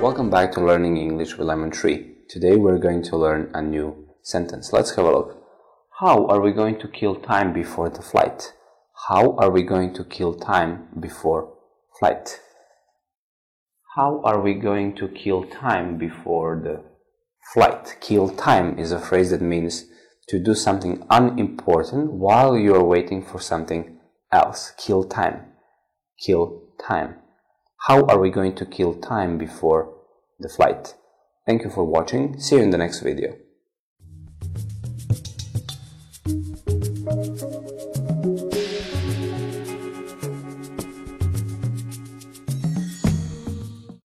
welcome back to Learning English with Lemon Tree. Today we're going to learn a new sentence. Let's have a look. How are we going to kill time before the flight? How are we going to kill time before flight? How are we going to kill time before the flight? Kill time is a phrase that means to do something unimportant while you're waiting for something else. Kill time. Kill time how are we going to kill time before the flight. Thank you for watching, see you in the next video.